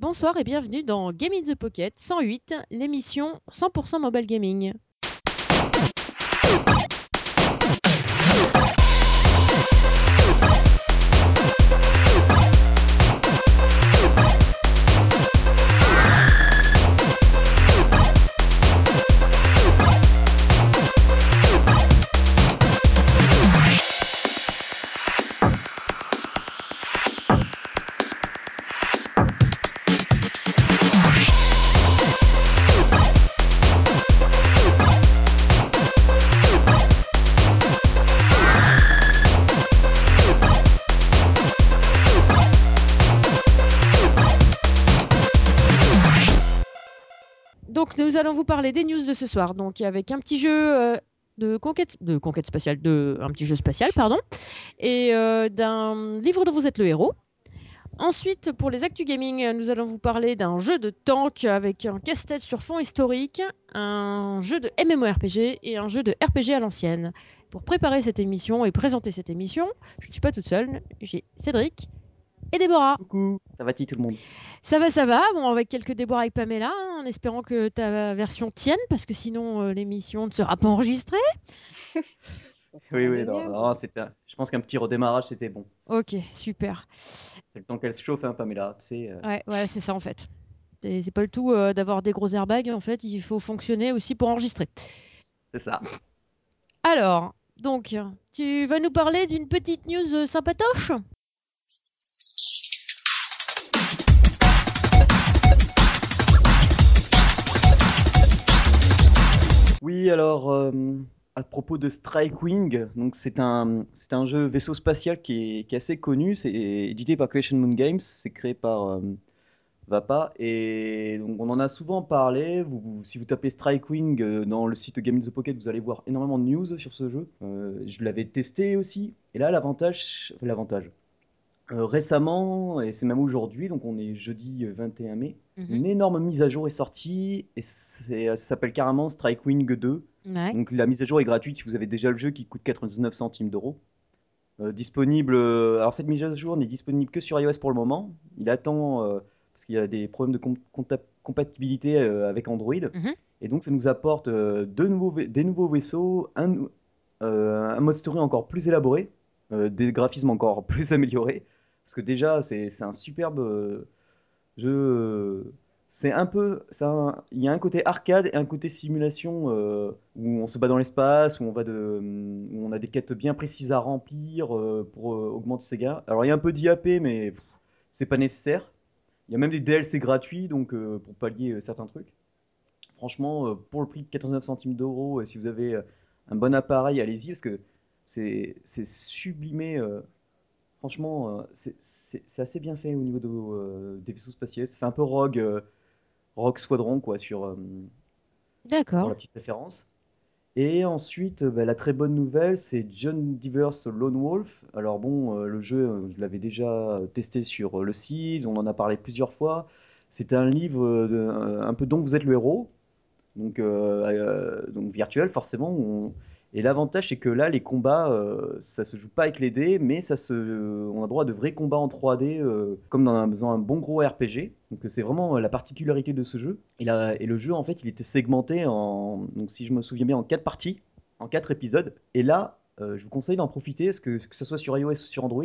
Bonsoir et bienvenue dans Game in the Pocket 108, l'émission 100% mobile gaming. Allons vous parler des news de ce soir, donc avec un petit jeu euh, de conquête, de conquête spatiale, de un petit jeu spatial, pardon, et euh, d'un livre dont vous êtes le héros. Ensuite, pour les actus gaming, nous allons vous parler d'un jeu de tank avec un casse-tête sur fond historique, un jeu de MMORPG et un jeu de RPG à l'ancienne. Pour préparer cette émission et présenter cette émission, je ne suis pas toute seule, j'ai Cédric et Déborah. Coucou, ça va-t-il tout le monde? Ça va, ça va. Bon, avec quelques déboires avec Pamela, hein, en espérant que ta version tienne, parce que sinon euh, l'émission ne sera pas enregistrée. Oui, oui, non, non, un- je pense qu'un petit redémarrage, c'était bon. Ok, super. C'est le temps qu'elle se chauffe, hein, Pamela. Euh, Ouais, ouais, c'est ça en fait. C'est pas le tout euh, d'avoir des gros airbags. En fait, il faut fonctionner aussi pour enregistrer. c'est ça. Alors, donc, tu vas nous parler d'une petite news sympatoche? Oui, alors, euh, à propos de Strike Wing, donc c'est un, c'est un jeu vaisseau spatial qui est, assez connu. C'est édité par Creation Moon Games. C'est créé par euh, Vapa. Et on en a souvent parlé. Si vous tapez Strike Wing euh, dans le site Game in the Pocket, vous allez voir énormément de news sur ce jeu. Je l'avais testé aussi. Et là, l'avantage, l'avantage. Euh, récemment, et c'est même aujourd'hui, donc on est jeudi euh, 21 mai, Mhm. une énorme mise à jour est sortie et c'est- ça s'appelle carrément Strike Wing 2. Ouais. Donc la mise à jour est gratuite si vous avez déjà le jeu qui coûte 99 centimes d'euros. Euh, disponible. euh, alors cette mise à jour n'est disponible que sur iOS pour le moment. Il attend euh, parce qu'il y a des problèmes de com- compta- compatibilité euh, avec Android. Mhm. Et donc ça nous apporte euh, deux nouveaux vai- des nouveaux vaisseaux, un, nou- euh, un mode story encore plus élaboré, euh, des graphismes encore plus améliorés. Parce que déjà c'est un superbe euh, jeu. euh, C'est un peu, il y a un côté arcade et un côté simulation euh, où on se bat dans l'espace, où on a des quêtes bien précises à remplir pour augmenter ses gains. Alors il y a un peu d'IAP, mais pff, c'est pas nécessaire. Il y a même des DLC gratuits, donc pour pallier certains trucs. Franchement, pour le prix de 89 centimes d'euros, si vous avez un bon appareil, allez-y, parce que c'est sublimé. Franchement, euh, c'est c'est- c'est assez bien fait au niveau de, euh, des vaisseaux spatiaux. Ça fait un peu Rogue, euh, Rogue Squadron, quoi, sur, euh, pour D'accord. la petite référence. Et ensuite, euh, bah, la très bonne nouvelle, c'est John Divers Lone Wolf. Alors bon, euh, le jeu, euh, je l'avais déjà testé sur euh, le site, on en a parlé plusieurs fois. C'est un livre euh, de- euh, un peu dont vous êtes le héros, donc, euh, euh, donc virtuel forcément. où on- Et l'avantage, c'est que là, les combats, euh, ça se joue pas avec les dés, mais ça se... on a droit à de vrais combats en 3D, euh, comme dans un, bon gros RPG. Donc c'est vraiment euh, la particularité de ce jeu. Et, le jeu, en fait, il était segmenté en, donc si je me souviens bien, en quatre parties, en quatre épisodes. Et là, euh, je vous conseille d'en profiter, que que ce soit sur iOS ou sur Android,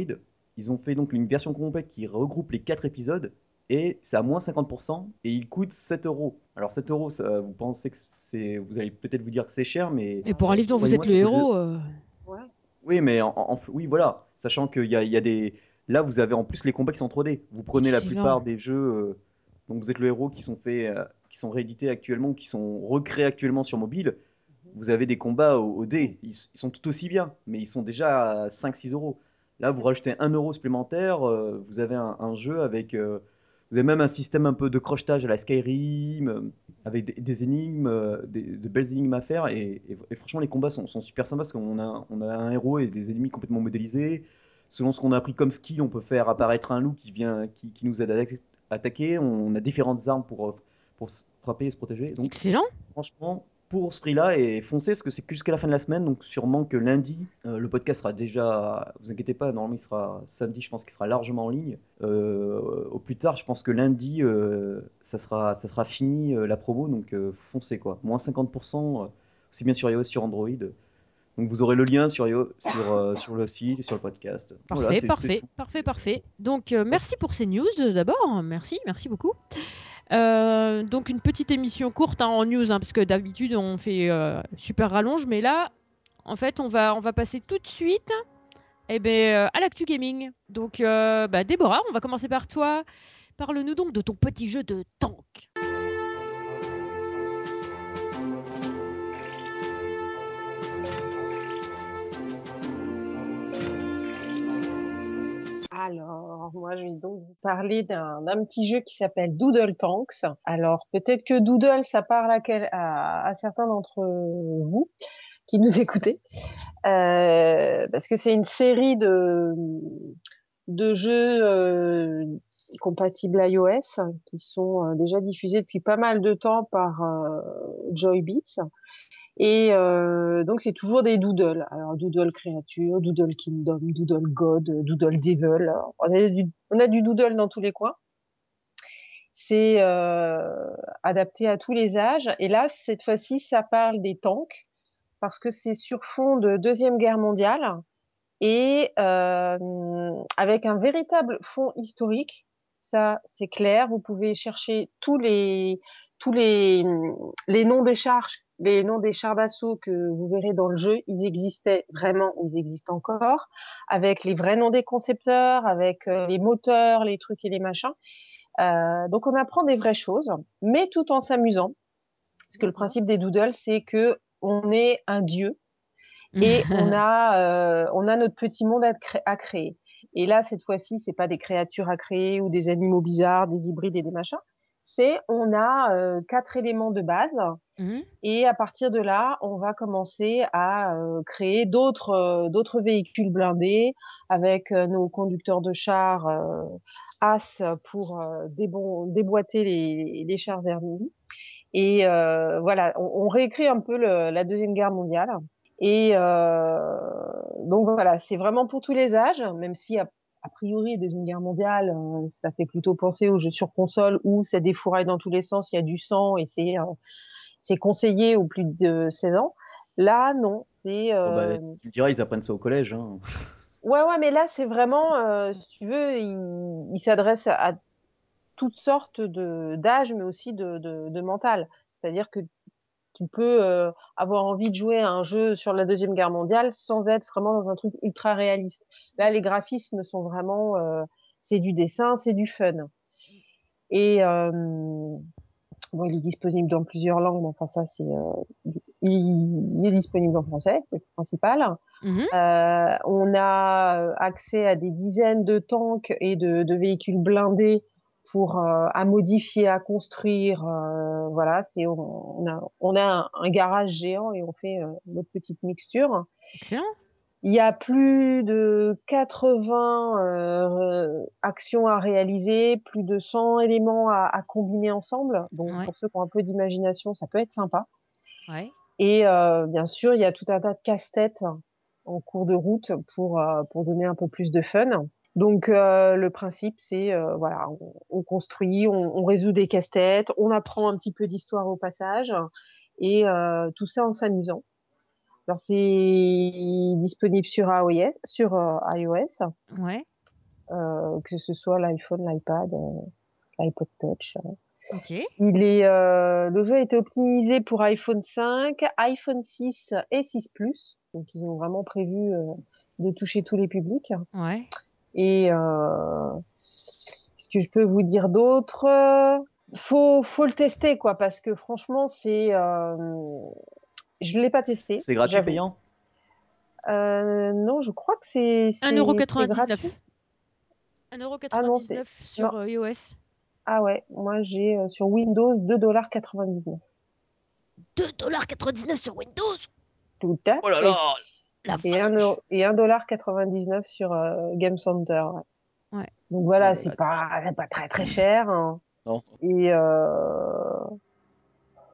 ils ont fait donc une version complète qui regroupe les quatre épisodes et c'est à moins 50% et il coûte 7 euros. Alors 7 euros, ça, vous pensez que c'est, vous allez peut-être vous dire que c'est cher, mais Et pour un livre dont vous êtes le héros, euh, oui, mais en, en- oui, voilà, sachant qu'il y a, il y a des, là vous avez en plus les combats qui sont en 3D. Vous prenez la plupart des jeux euh, dont vous êtes le héros qui sont faits, euh, qui sont réédités actuellement, qui sont recréés actuellement sur mobile. Vous avez des combats au, au dé, ils, sont tout aussi bien, mais ils sont déjà à 5-6 euros. Là, vous rajoutez 1 euro supplémentaire, euh, vous avez un, un jeu avec. Vous avez même un système un peu de crochetage à la Skyrim, euh, avec des, des énigmes, euh, des, de belles énigmes à faire. Et, et- et franchement, les combats sont, sont super sympas parce qu'on a, on a un héros et des ennemis complètement modélisés. Selon ce qu'on a appris comme skill, on peut faire apparaître un loup qui, vient, qui, qui nous aide à attaquer. On a différentes armes pour, pour se frapper et se protéger. Donc, excellent. franchement, pour ce prix-là et foncez parce que c'est jusqu'à la fin de la semaine, donc sûrement que lundi, euh, le podcast sera déjà, vous inquiétez pas, normalement il sera samedi, je pense qu'il sera largement en ligne. Euh, au plus tard, je pense que lundi, euh, ça, sera, ça sera fini la promo, donc foncez quoi. Moins 50%, aussi bien sur iOS, sur Android. Donc vous aurez le lien sur, sur, sur le site, sur le podcast. Parfait, parfait, parfait, parfait. Donc merci pour ces news d'abord, merci, merci beaucoup. Euh, donc une petite émission courte hein, en news, hein, parce que d'habitude on fait euh, super rallonge, mais là, en fait, on va, on va passer tout de suite eh ben, euh, à l'actu gaming. Donc, bah, Déborah, on va commencer par toi. Parle-nous donc de ton petit jeu de tank. Alors, moi, je vais donc vous parler d'un petit jeu qui s'appelle Doodle Tanks. Alors, peut-être que Doodle, ça parle à, certains d'entre vous qui nous écoutez, euh, parce que c'est une série de, jeux euh, compatibles iOS qui sont euh, déjà diffusés depuis pas mal de temps par Joybeats et euh, donc c'est toujours des doodles. Alors doodle créature, doodle kingdom, doodle god, doodle devil. On a du, doodle dans tous les coins. C'est euh, adapté à tous les âges. Et là, cette fois-ci, ça parle des tanks parce que c'est sur fond de deuxième guerre mondiale et euh, avec un véritable fond historique. Ça, c'est clair. Vous pouvez chercher tous les tous les, les noms des chars, les noms des chars d'assaut que vous verrez dans le jeu, ils existaient vraiment, ils existent encore, avec les vrais noms des concepteurs, avec euh, les moteurs, les trucs et les machins. Euh, donc on apprend des vraies choses, mais tout en s'amusant. Parce que le principe des doodles, c'est que on est un dieu et on a euh, on a notre petit monde à, à créer. Et là, cette fois-ci, c'est pas des créatures à créer ou des animaux bizarres, des hybrides et des machins c'est on a euh, quatre éléments de base mmh et à partir de là, on va commencer à euh, créer d'autres euh, d'autres véhicules blindés avec nos conducteurs de chars as pour déboîter les, les chars ennemis. Et voilà, on, réécrit un peu la deuxième guerre mondiale. Et donc voilà, c'est vraiment pour tous les âges, même si a priori, Deuxième Guerre mondiale, euh, ça fait plutôt penser aux jeux sur console où c'est des fourrailles dans tous les sens, il y a du sang et c'est euh, conseillé aux plus de 16 ans. Là, non, c'est. Bah, tu me diras, ils apprennent ça au collège. Hein. Ouais, ouais, mais là, c'est vraiment, si tu veux, il, il s'adresse à, toutes sortes d'âges, mais aussi de, de, de mental. C'est-à-dire que tu peux euh, avoir envie de jouer à un jeu sur la deuxième guerre mondiale sans être vraiment dans un truc ultra réaliste. Là, les graphismes sont vraiment, euh, c'est du dessin, c'est du fun. Et euh, bon, il est disponible dans plusieurs langues, mais enfin ça, c'est, il, est disponible en français, c'est le principal. Mmh on a accès à des dizaines de tanks et de, de véhicules blindés pour euh, à modifier, à construire. Euh, voilà, c'est on, a on a un, garage géant et on fait euh, notre petite mixture. Excellent. Il y a plus de 80 actions à réaliser, plus de 100 éléments à, à combiner ensemble. Donc pour ceux qui ont un peu d'imagination, ça peut être sympa. Ouais. Et bien sûr, il y a tout un tas de casse-têtes en cours de route pour pour donner un peu plus de fun. Donc euh, le principe, c'est euh, voilà, on, construit, on, résout des casse-têtes, on apprend un petit peu d'histoire au passage, et euh, tout ça en s'amusant. Alors c'est disponible sur iOS, sur iOS, ouais. que ce soit l'iPhone, l'iPad, l'iPod Touch. Okay. Il est, le jeu a été optimisé pour iPhone 5, iPhone 6 et 6 Plus, donc ils ont vraiment prévu de toucher tous les publics. Ouais. Et euh, ce que je peux vous dire d'autre Faut faut le tester quoi, parce que franchement c'est, euh, je l'ai pas testé. C'est gratuit payant? Euh, Non, je crois que c'est 1,99€. 1,99€ ah sur euh, iOS. Ah ouais, moi j'ai euh, sur Windows 2,99$. 2,99$ sur Windows? Tout à fait. Oh là là et 1,99€ sur euh, Game Center. Ouais. Donc voilà, c'est pas, pas très très cher. Hein. Non. Et euh...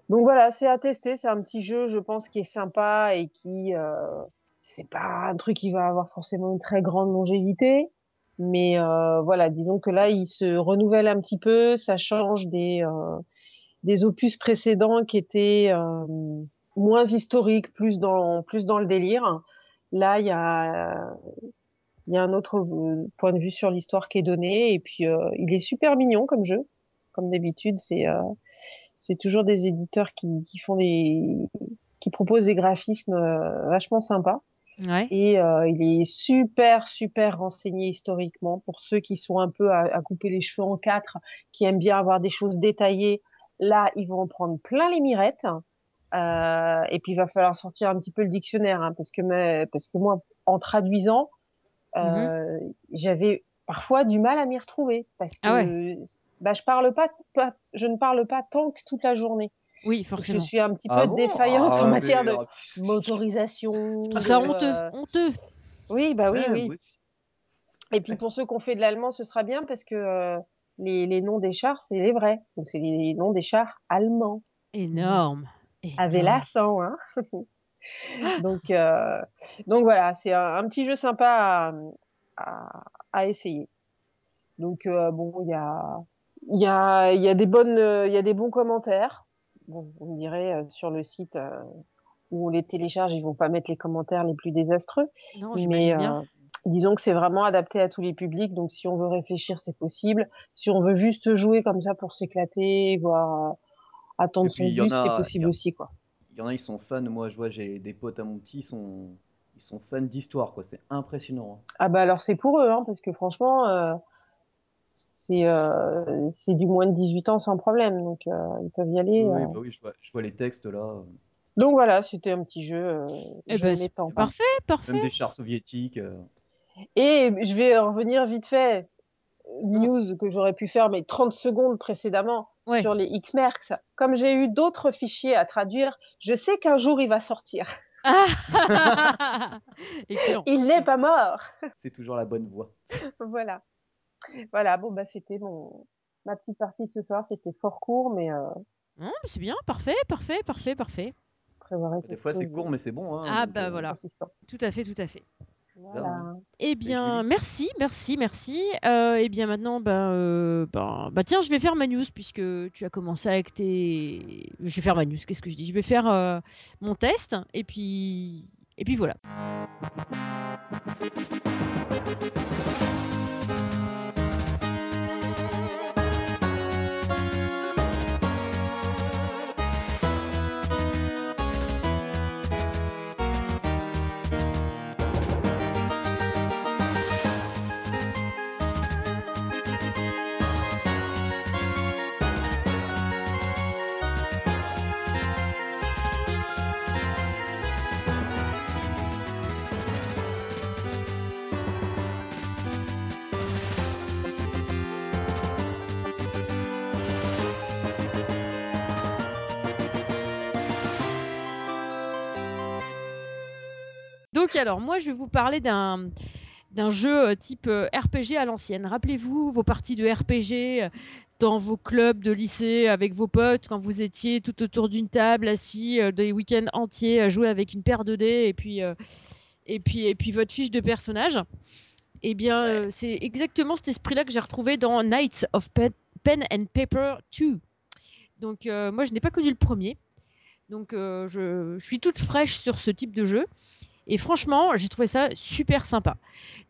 Donc voilà, c'est à tester. C'est un petit jeu, je pense, qui est sympa et qui, euh, c'est pas un truc qui va avoir forcément une très grande longévité. Mais euh, voilà, disons que là, il se renouvelle un petit peu. Ça change des, euh, des opus précédents qui étaient euh, moins historiques, plus dans, plus dans le délire. Là, il y a, il y a un autre euh, point de vue sur l'histoire qui est donné. Et puis, euh, il est super mignon comme jeu. Comme d'habitude, c'est euh, c'est toujours des éditeurs qui, qui font des qui proposent des graphismes euh, vachement sympas. Ouais. Et euh, il est super, super renseigné historiquement pour ceux qui sont un peu à, à, couper les cheveux en quatre, qui aiment bien avoir des choses détaillées. Là, ils vont en prendre plein les mirettes. Euh, et puis, il va falloir sortir un petit peu le dictionnaire, hein, parce que mais, parce que moi, en traduisant, euh, mmh. j'avais parfois du mal à m'y retrouver parce que ah ouais. bah, je parle pas, pas, je ne parle pas tant que toute la journée. Oui, forcément. Je suis un petit peu Ah bon? défaillante Ah, en mais, matière de motorisation. Ça de, honteux, euh, honteux. Oui, bah oui, oui. Et puis pour ceux qui ont fait de l'allemand, ce sera bien parce que euh, les, les noms des chars, c'est les vrais. Donc c'est les noms des chars allemands. Énorme. Avec Énorme. l'accent, hein. donc, euh, donc voilà, c'est un, un petit jeu sympa à, à, à essayer. Donc euh, bon, il y a, il y a, il y a des bonnes, il y a des bons commentaires. Bon, me direz euh, sur le site euh, où on les télécharge, ils vont pas mettre les commentaires les plus désastreux. Non, mais bien. euh, disons que c'est vraiment adapté à tous les publics. Donc si on veut réfléchir, c'est possible. Si on veut juste jouer comme ça pour s'éclater, euh, Et attendre puis son y bus, c'est y, possible a- aussi, quoi. il y en a, ils sont fans. Moi, je vois, j'ai des potes à mon petit, ils sont, ils sont fans d'histoire, quoi. C'est impressionnant. hein. Ah bah alors c'est pour eux, hein, parce que franchement, euh, c'est euh, c'est du moins de 18 ans sans problème. Donc euh, ils peuvent y aller. Oui, euh. oui, bah oui, je vois, je vois les textes là. Donc voilà, c'était un petit jeu. euh, Eh ben, parfait, parfait. Même des chars soviétiques. euh. Et je vais en revenir vite fait. News que j'aurais pu faire mais 30 secondes précédemment Ouais. sur les X-Mercs. Comme j'ai eu d'autres fichiers à traduire, je sais qu'un jour il va sortir. Ah Excellent. Il n'est pas mort. C'est toujours la bonne voie. voilà. Voilà, bon bah c'était mon ma petite partie ce soir, c'était fort court mais euh, Non, mais c'est bien, parfait, parfait, parfait, parfait. Des fois, c'est court, mais c'est bon. Hein, Ah bah voilà, consistant. tout à fait, tout à fait. Voilà. hein. Eh bien, merci, merci, merci. Euh, eh bien, maintenant, ben, euh, ben, bah tiens, je vais faire ma news puisque tu as commencé avec tes. Je vais faire ma news. Qu'est-ce que je dis? Je vais faire euh, mon test et puis et puis voilà. Donc alors, moi, je vais vous parler d'un d'un jeu euh, type euh, RPG à l'ancienne. Rappelez-vous vos parties de RPG euh, dans vos clubs de lycée avec vos potes quand vous étiez tout autour d'une table assis des week-ends entiers à jouer avec une paire de dés et puis et puis et puis votre fiche de personnage. Eh bien, Ouais. c'est exactement cet esprit-là que j'ai retrouvé dans Knights of Pen, Pen and Paper 2. Donc euh, moi, je n'ai pas connu le premier. Donc euh, je, je suis toute fraîche sur ce type de jeu. Et franchement, j'ai trouvé ça super sympa.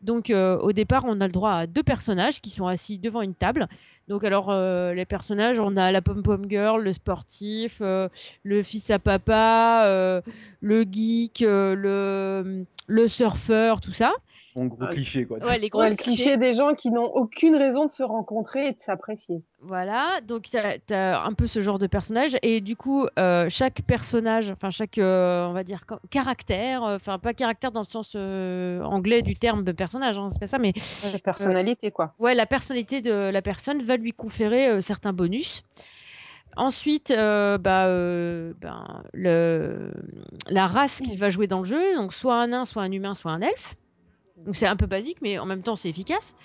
Donc euh, au départ, on a le droit à deux personnages qui sont assis devant une table. Donc alors euh, les personnages, on a la pom pom girl, le sportif, euh, le fils à papa, le geek, le surfeur, tout ça. Mon gros Ouais. cliché, quoi. Ouais, les gros Ouais, le clichés. cliché des gens qui n'ont aucune raison de se rencontrer et de s'apprécier. Voilà, donc tu as, un peu ce genre de personnage. Et du coup, euh, chaque personnage, enfin chaque, euh, on va dire, ca- caractère, euh, enfin pas caractère dans le sens euh, anglais du terme de personnage, hein, c'est pas ça, mais Ouais, personnalité, quoi. ouais, la personnalité de la personne va lui conférer euh, certains bonus. Ensuite, euh, bah, euh, ben, le, la race qu'il va jouer dans le jeu, donc soit un nain, soit un humain, soit un elfe. C'est un peu basique, mais en même temps c'est efficace.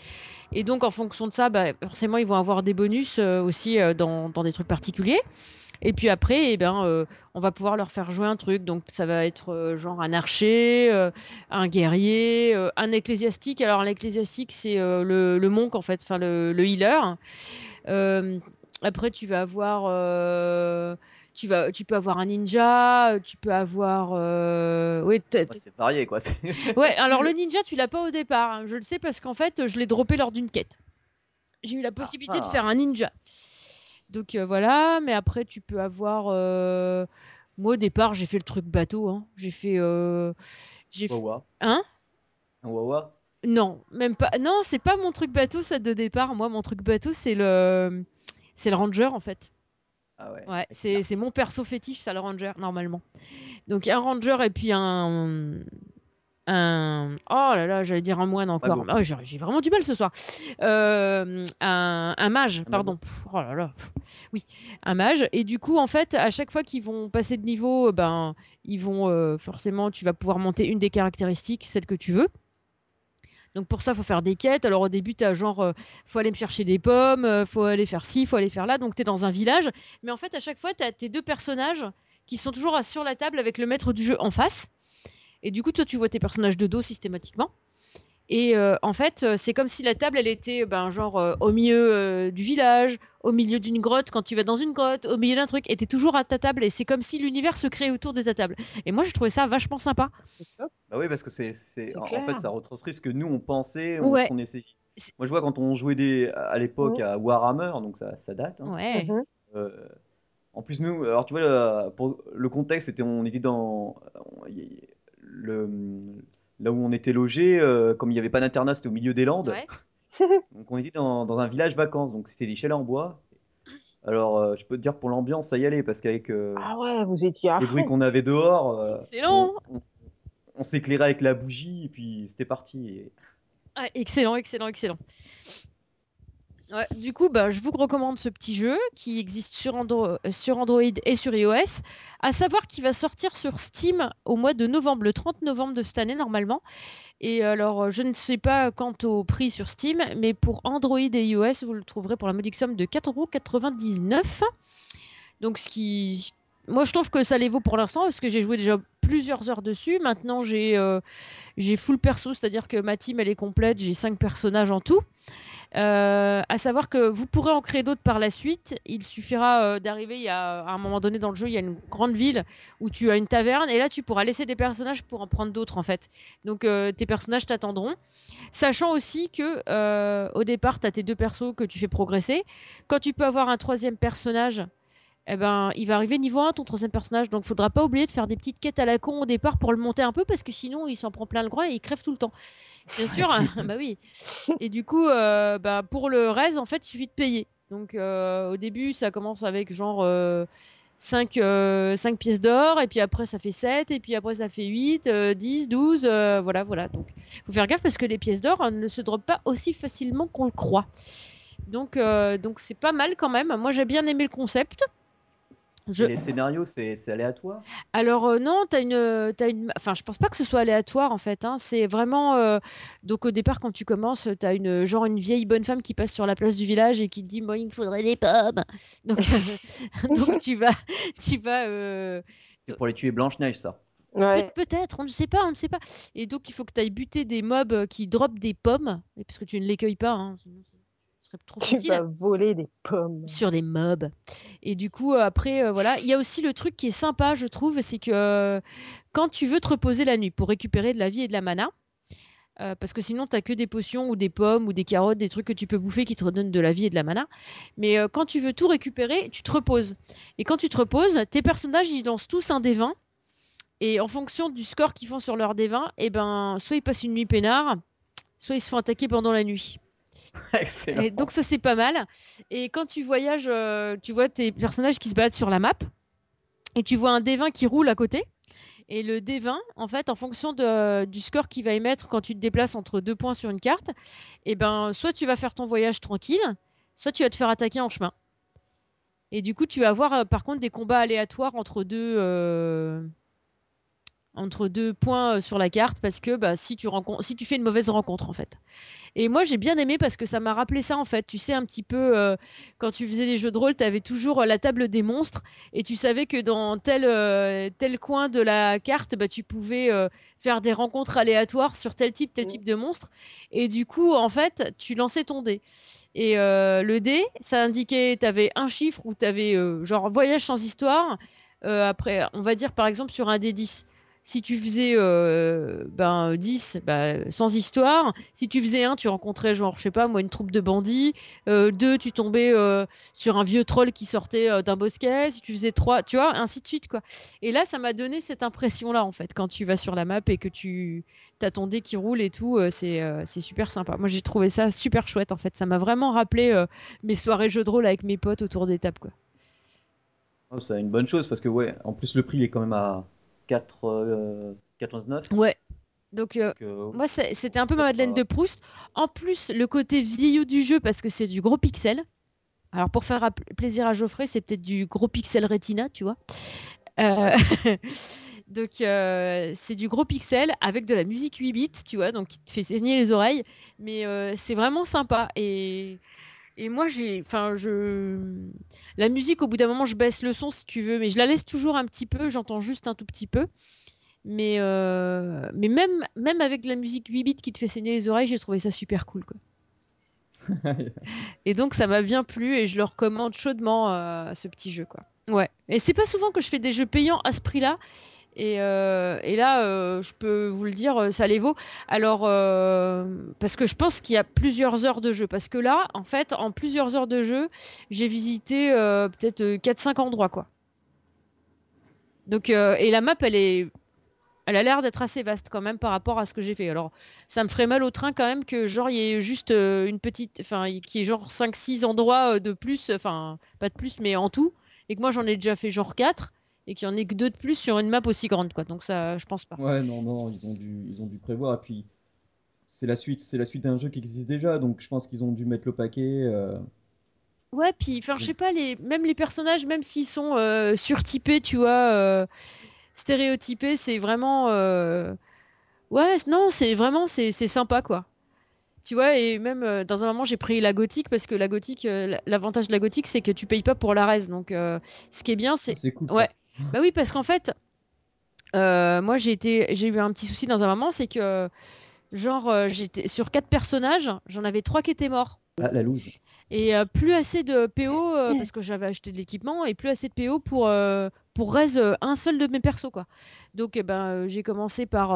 Et donc en fonction de ça, bah, forcément ils vont avoir des bonus euh, aussi euh, dans, des trucs particuliers. Et puis après, eh ben, euh, on va pouvoir leur faire jouer un truc. Donc ça va être genre un archer, un guerrier, un ecclésiastique. Alors l'ecclésiastique, c'est le, monk en fait, enfin le, le healer. Après, tu vas avoir, tu vas, tu peux avoir un ninja, tu peux avoir, euh, oui, c'est varié, quoi. ouais. Alors le ninja, tu l'as pas au départ. hein. Je le sais parce qu'en fait, je l'ai droppé lors d'une quête. J'ai eu la possibilité de Ah. faire un ninja. Donc euh, voilà, mais après tu peux avoir. euh, Moi au départ j'ai fait le truc bateau. hein. J'ai fait. euh, J'ai. Wawa. Hein? Un Wawa? Non, même pas. Non, c'est pas mon truc bateau ça de départ. Moi mon truc bateau c'est le. C'est le ranger en fait. Ah ouais. C'est mon perso fétiche ça le ranger normalement. Donc un ranger et puis un. Un... Oh là là, j'allais dire un moine encore. Ah, j'ai j'ai vraiment du mal ce soir. Euh, un, un mage, pardon. Oh là là. Oui, un mage. Et du coup, en fait, à chaque fois qu'ils vont passer de niveau, ben, ils vont euh, forcément, tu vas pouvoir monter une des caractéristiques, celle que tu veux. Donc pour ça, il faut faire des quêtes. Alors au début, tu as genre, euh, faut aller me chercher des pommes, euh, faut aller faire ci, faut aller faire là. Donc tu es dans un village. Mais en fait, à chaque fois, tu as tes deux personnages qui sont toujours sur la table avec le maître du jeu en face. Et du coup, toi, tu vois tes personnages de dos systématiquement. Et euh, en fait, euh, c'est comme si la table, elle était ben, genre euh, au milieu euh, du village, au milieu d'une grotte, quand tu vas dans une grotte, au milieu d'un truc, et t'es toujours à ta table, et c'est comme si l'univers se crée autour de ta table. Et moi, je trouvais ça vachement sympa. Bah oui, parce que c'est, c'est, C'est en, fait, ça retranscrit ce que nous on pensait, on, Ouais. ce qu'on essayait. C'est- Moi, je vois quand on jouait des, à l'époque à Warhammer, donc ça, ça date. hein. Ouais. Mhm. Euh, en plus, nous, alors tu vois, le, pour le contexte, c'était, on était dans on- y- y- le, là où on était logé, euh, comme il n'y avait pas d'internat, c'était au milieu des Landes. Ouais. Donc on était dans, dans un village vacances, donc c'était des chalets en bois. Alors, euh, je peux te dire pour l'ambiance, ça y allait, parce qu'avec euh, Ah ouais, vous étiez à les bruits qu'on avait dehors, euh, on, on- on s'éclairait avec la bougie, et puis c'était parti. Et- Ah, excellent, excellent, excellent. Du coup, bah, je vous recommande ce petit jeu qui existe euh, sur Android et sur iOS. À savoir qu'il va sortir sur Steam au mois de novembre, le 30 novembre de cette année normalement. Et alors, euh, je ne sais pas quant au prix sur Steam, mais pour Android et iOS, vous le trouverez pour la modique somme de 4,99€. Donc, ce qui. Moi, je trouve que ça les vaut pour l'instant parce que j'ai joué déjà plusieurs heures dessus. Maintenant, j'ai euh, full perso, c'est-à-dire que ma team, elle est complète. J'ai 5 personnages en tout. Euh, à savoir que vous pourrez en créer d'autres par la suite. Il suffira euh, d'arriver, à un moment donné dans le jeu, il y a une grande ville où tu as une taverne et là tu pourras laisser des personnages pour en prendre d'autres en fait. Donc euh, tes personnages t'attendront. Sachant aussi que au départ, tu as tes deux persos que tu fais progresser. Quand tu peux avoir un troisième personnage, eh ben, il va arriver niveau 1 ton troisième personnage. Donc faudra pas oublier de faire des petites quêtes à la con au départ pour le monter un peu parce que sinon il s'en prend plein le groin et il crève tout le temps. Bien sûr, bah oui. Et du coup, euh, bah, pour le reste, en fait, il suffit de payer. Donc euh, au début, ça commence avec genre euh, 5, pièces d'or, et puis après ça fait 7, et puis après ça fait 8, euh, 10, 12, euh, voilà, voilà. Donc faut faire gaffe parce que les pièces d'or euh, ne se droppent pas aussi facilement qu'on le croit. Donc euh, donc c'est pas mal quand même. Moi j'ai bien aimé le concept. Je... Et les scénarios, c'est aléatoire? Alors euh, non, t'as une, euh, t'as une, enfin je pense pas que ce soit aléatoire en fait. hein. C'est vraiment euh, donc au départ quand tu commences, t'as une genre une vieille bonne femme qui passe sur la place du village et qui te dit moi il me faudrait des pommes. Donc donc tu vas, tu vas euh, C'est pour les tuer Blanche-Neige, ça. Ouais. peut-être, on ne sait pas, on ne sait pas. Et donc il faut que tu ailles buter des mobs qui droppent des pommes, et parce que tu ne les cueilles pas, hein, sinon ce serait trop Tu facile vas voler des pommes. sur des mobs. Et du coup, euh, après, euh, voilà. Il y a aussi le truc qui est sympa, je trouve, c'est que euh, quand tu veux te reposer la nuit pour récupérer de la vie et de la mana, euh, parce que sinon, tu que des potions ou des pommes ou des carottes, des trucs que tu peux bouffer qui te redonnent de la vie et de la mana. Mais euh, quand tu veux tout récupérer, tu te reposes. Et quand tu te reposes, tes personnages, ils lancent tous un D20. Et en fonction du score qu'ils font sur leur D20, eh ben, soit ils passent une nuit peinard, soit ils se font attaquer pendant la nuit. Donc ça c'est pas mal. Et quand tu voyages, euh, tu vois tes personnages qui se battent sur la map et tu vois un D20 qui roule à côté. Et le D20, en fait, en fonction du score qu'il va émettre quand tu te déplaces entre deux points sur une carte, et ben soit tu vas faire ton voyage tranquille, soit tu vas te faire attaquer en chemin. Et du coup, tu vas avoir euh, par contre des combats aléatoires entre deux, euh, entre deux points sur la carte parce que bah, si, tu rencontres, si tu fais une mauvaise rencontre en fait. Et moi, j'ai bien aimé parce que ça m'a rappelé ça, en fait. Tu sais, un petit peu, euh, quand tu faisais des jeux de rôle, tu avais toujours euh, la table des monstres et tu savais que dans tel, euh, tel coin de la carte, bah, tu pouvais faire des rencontres aléatoires sur tel type, tel Mm. type de monstre. Et du coup, en fait, tu lançais ton dé. Et le dé, ça indiquait, tu avais un chiffre où tu avais genre voyage sans histoire. après, on va dire par exemple sur un dé 10 si tu faisais euh, ben, 10, bah, sans histoire. Si tu faisais 1, tu rencontrais, genre, je sais pas, moi, une troupe de bandits. 2, tu tombais euh, sur un vieux troll qui sortait euh, d'un bosquet. Si tu faisais 3, tu vois, ainsi de suite, quoi. Et là, ça m'a donné cette impression-là, en fait, quand tu vas sur la map et que tu as ton dé qui roule et tout, euh, c'est euh, super sympa. Moi, j'ai trouvé ça super chouette, en fait. Ça m'a vraiment rappelé euh, mes soirées jeux de rôle avec mes potes autour des tables. Oh, c'est une bonne chose parce que, ouais, en plus, le prix il est quand même à 4, euh, 4,99. Ouais. Donc, euh, Donc, euh, Moi, c'était un peu ma Madeleine de Proust. En plus, le côté vieillot du jeu, parce que c'est du gros pixel. Alors, pour faire plaisir à Geoffrey, c'est peut-être du gros pixel Retina, tu vois. Euh, donc, euh, c'est du gros pixel avec de la musique 8 bits, tu vois, donc qui te fait saigner les oreilles. Mais euh, c'est vraiment sympa. Et, et moi, j'ai. Enfin, je. La musique, au bout d'un moment, je baisse le son si tu veux, mais je la laisse toujours un petit peu, j'entends juste un tout petit peu. Mais, euh, mais même, même avec de la musique 8 bits qui te fait saigner les oreilles, j'ai trouvé ça super cool. Quoi. Et donc ça m'a bien plu et je le recommande chaudement euh, ce petit jeu. Quoi. Ouais. Et c'est pas souvent que je fais des jeux payants à ce prix-là. Et, euh, et là, euh, je peux vous le dire, euh, ça les vaut. Alors, parce que je pense qu'il y a plusieurs heures de jeu. Parce que là, en fait, en plusieurs heures de jeu, j'ai visité peut-être euh, 4-5 endroits. Quoi. Donc, et la map, elle est elle a l'air d'être assez vaste quand même par rapport à ce que j'ai fait. Alors, ça me ferait mal au train quand même que genre il y ait juste une petite, enfin, qui est genre 5-6 endroits de plus, enfin, pas de plus, mais en tout, et que moi j'en ai déjà fait genre 4 et qu'il y en ait que deux de plus sur une map aussi grande, quoi. Donc ça, je pense pas. Ouais, non, non, ils ont dû, ils ont dû prévoir. Et puis, c'est la suite, c'est la suite d'un jeu qui existe déjà, donc je pense qu'ils ont dû mettre le paquet. euh, Ouais, puis, enfin, je sais pas, les, même les personnages, même s'ils sont euh, surtypés, tu vois, euh, stéréotypés, c'est vraiment, euh, ouais, non, c'est vraiment, c'est c'est sympa, quoi. Tu vois, et même euh, dans un moment, j'ai pris la gothique parce que la gothique, euh, l'avantage de la gothique, c'est que tu payes pas pour la res. Donc, euh, ce qui est bien, c'est. c'est cool Ouais. Bah oui, parce qu'en fait, euh, moi, j'ai été... j'ai eu un petit souci dans un moment, c'est que, genre, euh, j'étais sur quatre personnages, j'en avais trois qui étaient morts. Ah, la loose. Et euh, plus assez de PO, euh, parce que j'avais acheté de l'équipement, et plus assez de PO pour, euh, pour raise un seul de mes persos, quoi. Donc, eh ben, j'ai commencé par...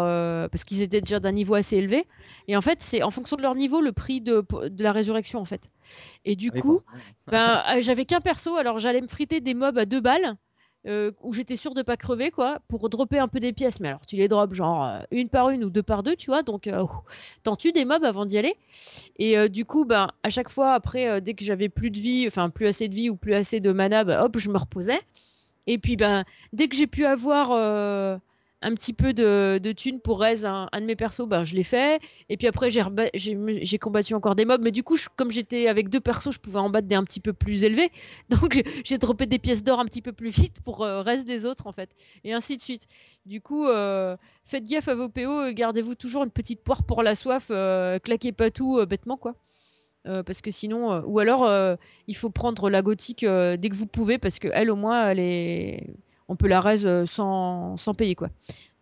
parce qu'ils étaient déjà d'un niveau assez élevé. Et en fait, c'est en fonction de leur niveau, le prix de, de la résurrection, en fait. Et du Ah oui, coup, ben, j'avais qu'un perso, alors j'allais me friter des mobs à deux balles, euh, où j'étais sûre de pas crever, quoi, pour dropper un peu des pièces. Mais alors, tu les drops genre euh, une par une ou deux par deux, tu vois, donc euh, t'en tues des mobs avant d'y aller. Et euh, du coup, ben, à chaque fois, après, dès que j'avais plus de vie, enfin plus assez de vie ou plus assez de mana, ben, hop, je me reposais. Et puis, ben, dès que j'ai pu avoir un petit peu de, de thunes pour raise un, de mes persos, ben, je l'ai fait. Et puis après, j'ai combattu encore des mobs. Mais du coup, comme j'étais avec deux persos, je pouvais en battre des un petit peu plus élevés. Donc, j'ai- droppé des pièces d'or un petit peu plus vite pour euh, reste des autres, en fait. Et ainsi de suite. Du coup, euh, faites gaffe à vos PO. euh, Gardez-vous toujours une petite poire pour la soif. euh, claquez pas tout bêtement, quoi. Parce que sinon, ou alors il faut prendre la gothique dès que vous pouvez, parce que elle au moins, elle est... on peut la raise euh, sans, sans payer quoi.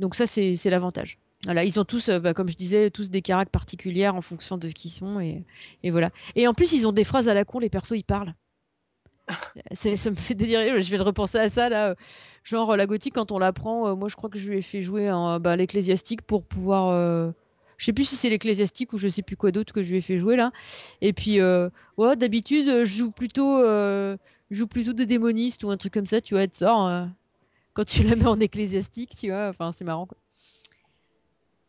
Donc ça c'est l'avantage. Voilà, ils ont tous, euh, bah, comme je disais, tous des caractères particulières en fonction de qui ils sont et, et voilà. Et en plus ils ont des phrases à la con, les persos ils parlent. Ça me fait délirer, je vais de repenser à ça là. Genre la gothique quand on la prend, euh, moi je crois que je lui ai fait jouer bah, l'ecclésiastique pour pouvoir... euh, Je sais plus si c'est l'ecclésiastique ou je sais plus quoi d'autre que je lui ai fait jouer là. Et puis, euh, ouais, d'habitude, je joue plutôt, je joue plutôt des démonistes ou un truc comme ça, tu vois, être sort euh, quand tu la mets en ecclésiastique, tu vois, enfin, c'est marrant, quoi.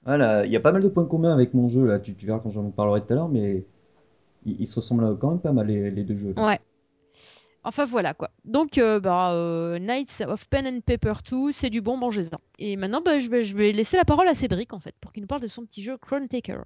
Ah là, il y a pas mal de points communs avec mon jeu là. Tu, tu verras quand j'en parlerai tout à l'heure, mais ils, ils se ressemblent quand même pas mal les, les deux jeux. là. Ouais. Enfin, voilà, quoi. Donc, euh, bah, euh, Knights of Pen and Paper 2, c'est du bon, mangez-en. Et maintenant, bah, je, vais, je vais laisser la parole à Cédric, en fait, pour qu'il nous parle de son petit jeu Crown Taker.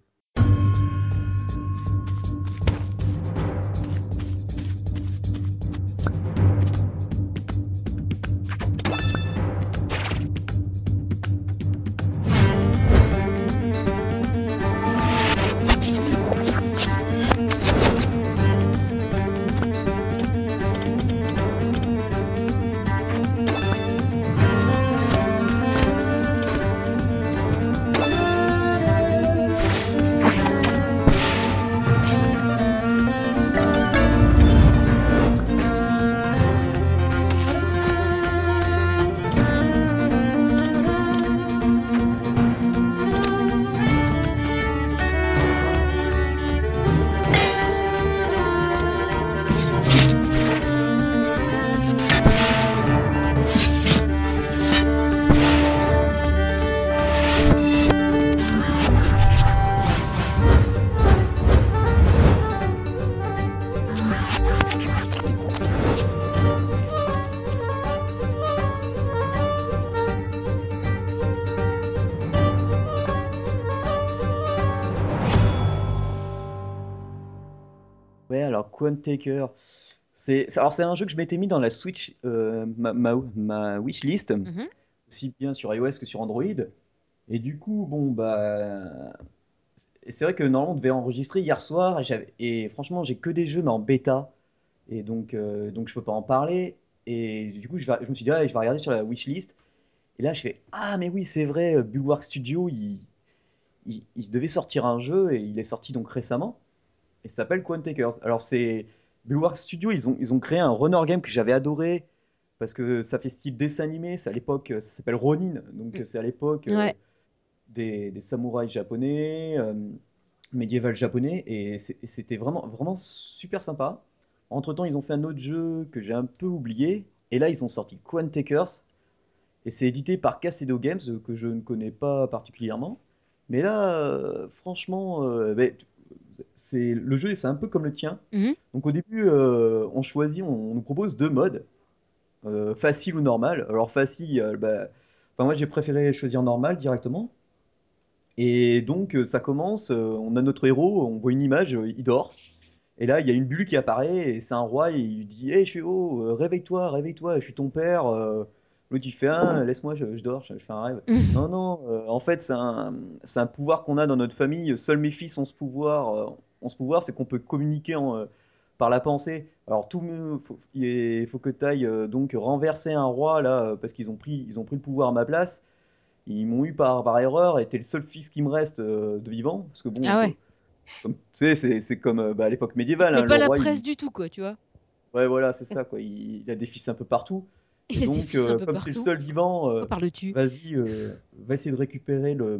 Taker. C'est, alors c'est un jeu que je m'étais mis dans la Switch, euh, ma, ma, ma wishlist, Mhm. aussi bien sur iOS que sur Android. Et du coup, bon, bah, c'est vrai que normalement on devait enregistrer hier soir et, franchement j'ai que des jeux mais en bêta et donc, euh, donc je peux pas en parler. Et du coup je, vais- je me suis dit, ah, je vais regarder sur la wishlist. Et là je fais, ah mais oui c'est vrai, euh, Bulwark Studio, il, il, il devait sortir un jeu et il est sorti donc récemment. Et ça s'appelle Quantakers. Alors c'est Bulwark Studio, ils ont, ils ont créé un runner game que j'avais adoré parce que ça fait style dessin animé. C'est à l'époque, euh, ça s'appelle Ronin, donc euh, c'est à l'époque euh, des, des samouraïs japonais, euh, médiéval japonais, et c'était vraiment, vraiment super sympa. Entre-temps, ils ont fait un autre jeu que j'ai un peu oublié, et là, ils ont sorti Quantakers, et c'est édité par Kasedo Games, que je ne connais pas particulièrement. Mais là, euh, franchement, ben, c'est le jeu, c'est un peu comme le tien. Mhm. Donc au début, euh, on choisit, on, on nous propose deux modes, euh, facile ou normal. Alors facile, euh, bah, enfin moi j'ai préféré choisir normal directement. Et donc euh, ça commence, euh, on a notre héros, on voit une image, euh, il dort. Et là, il y a une bulle qui apparaît, et c'est un roi, et il lui dit Hé, Chio, euh, réveille-toi, réveille-toi, je suis ton père. euh. L'autre, il fait Ah, laisse-moi, je, je dors, je, je fais un rêve. Non, non, euh, en fait, c'est un, c'est un pouvoir qu'on a dans notre famille. Seuls mes fils ont ce pouvoir. euh, ont ce pouvoir, c'est qu'on peut communiquer en, euh, par la pensée. Alors, tout, me- faut, il est- faut que tu ailles donc renverser un roi, là, euh, parce qu'ils ont pris, ils ont pris le pouvoir à ma place. Ils m'ont eu par, par erreur, et t'es le seul fils qui me reste euh, de vivant. Parce que bon, Ah ouais. faut- comme, tu sais, c'est c'est comme euh, bah, à l'époque Il médiévale, te met hein, le pas la roi, presse il, du tout, quoi, tu vois. Ouais, voilà, c'est ça, quoi. Il, il a des fils un peu partout. Et donc, euh, comme tu es le seul vivant, euh, parles-tu? vas-y, euh, va essayer de récupérer le,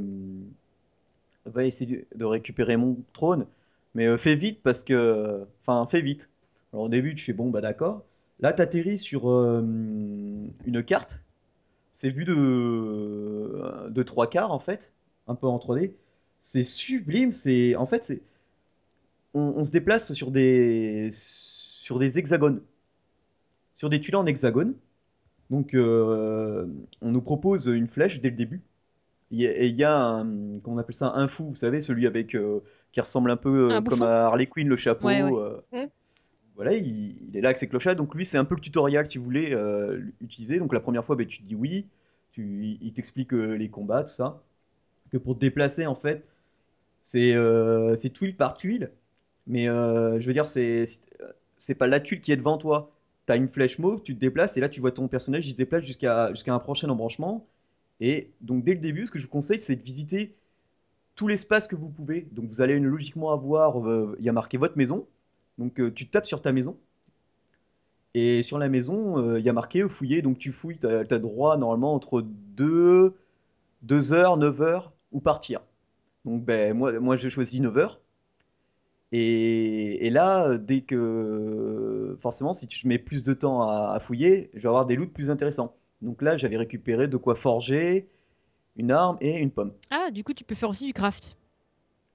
va essayer de récupérer mon trône. Mais euh, fais vite parce que, enfin, fais vite. Alors au début, tu fais bon, bah d'accord. Là, tu atterris sur euh, une carte. C'est vu de de trois quarts en fait, un peu en 3D. C'est sublime. C'est en fait, c'est on, on se déplace sur des sur des hexagones, sur des tuiles en hexagone. Donc, euh, on nous propose une flèche dès le début. Et il y a un, comment on appelle ça, un fou, vous savez, celui avec euh, qui ressemble un peu Un euh, comme bouffon à Harley Quinn, le Ouais, ouais. chapeau. euh, Hmm. voilà, il, il est là avec ses clochards. Donc lui, c'est un peu le tutoriel si vous voulez euh, l'utiliser. Donc la première fois, ben, tu te dis oui, tu, il t'explique euh, les combats, tout ça. Que pour te déplacer, en fait, c'est euh, c'est tuile par tuile. Mais euh, je veux dire, c'est c'est pas la tuile qui est devant toi. T'as une flèche mauve, tu te déplaces et là tu vois ton personnage, il se déplace jusqu'à un prochain embranchement. Et donc dès le début, ce que je vous conseille, c'est de visiter tout l'espace que vous pouvez. Donc vous allez logiquement avoir, euh, il y a marqué votre maison. Donc euh, tu tapes sur ta maison. Et sur la maison, euh, il y a marqué fouiller. Donc tu fouilles, tu as, droit normalement entre 2, 2 heures, 9 heures ou partir. Donc ben, moi, moi j'ai choisi 9 heures. Et, et là, euh, dès que. Forcément, si je mets plus de temps à, à fouiller, je vais avoir des loots plus intéressants. Donc là, j'avais récupéré de quoi forger, une arme et une pomme. Ah, du coup, tu peux faire aussi du craft.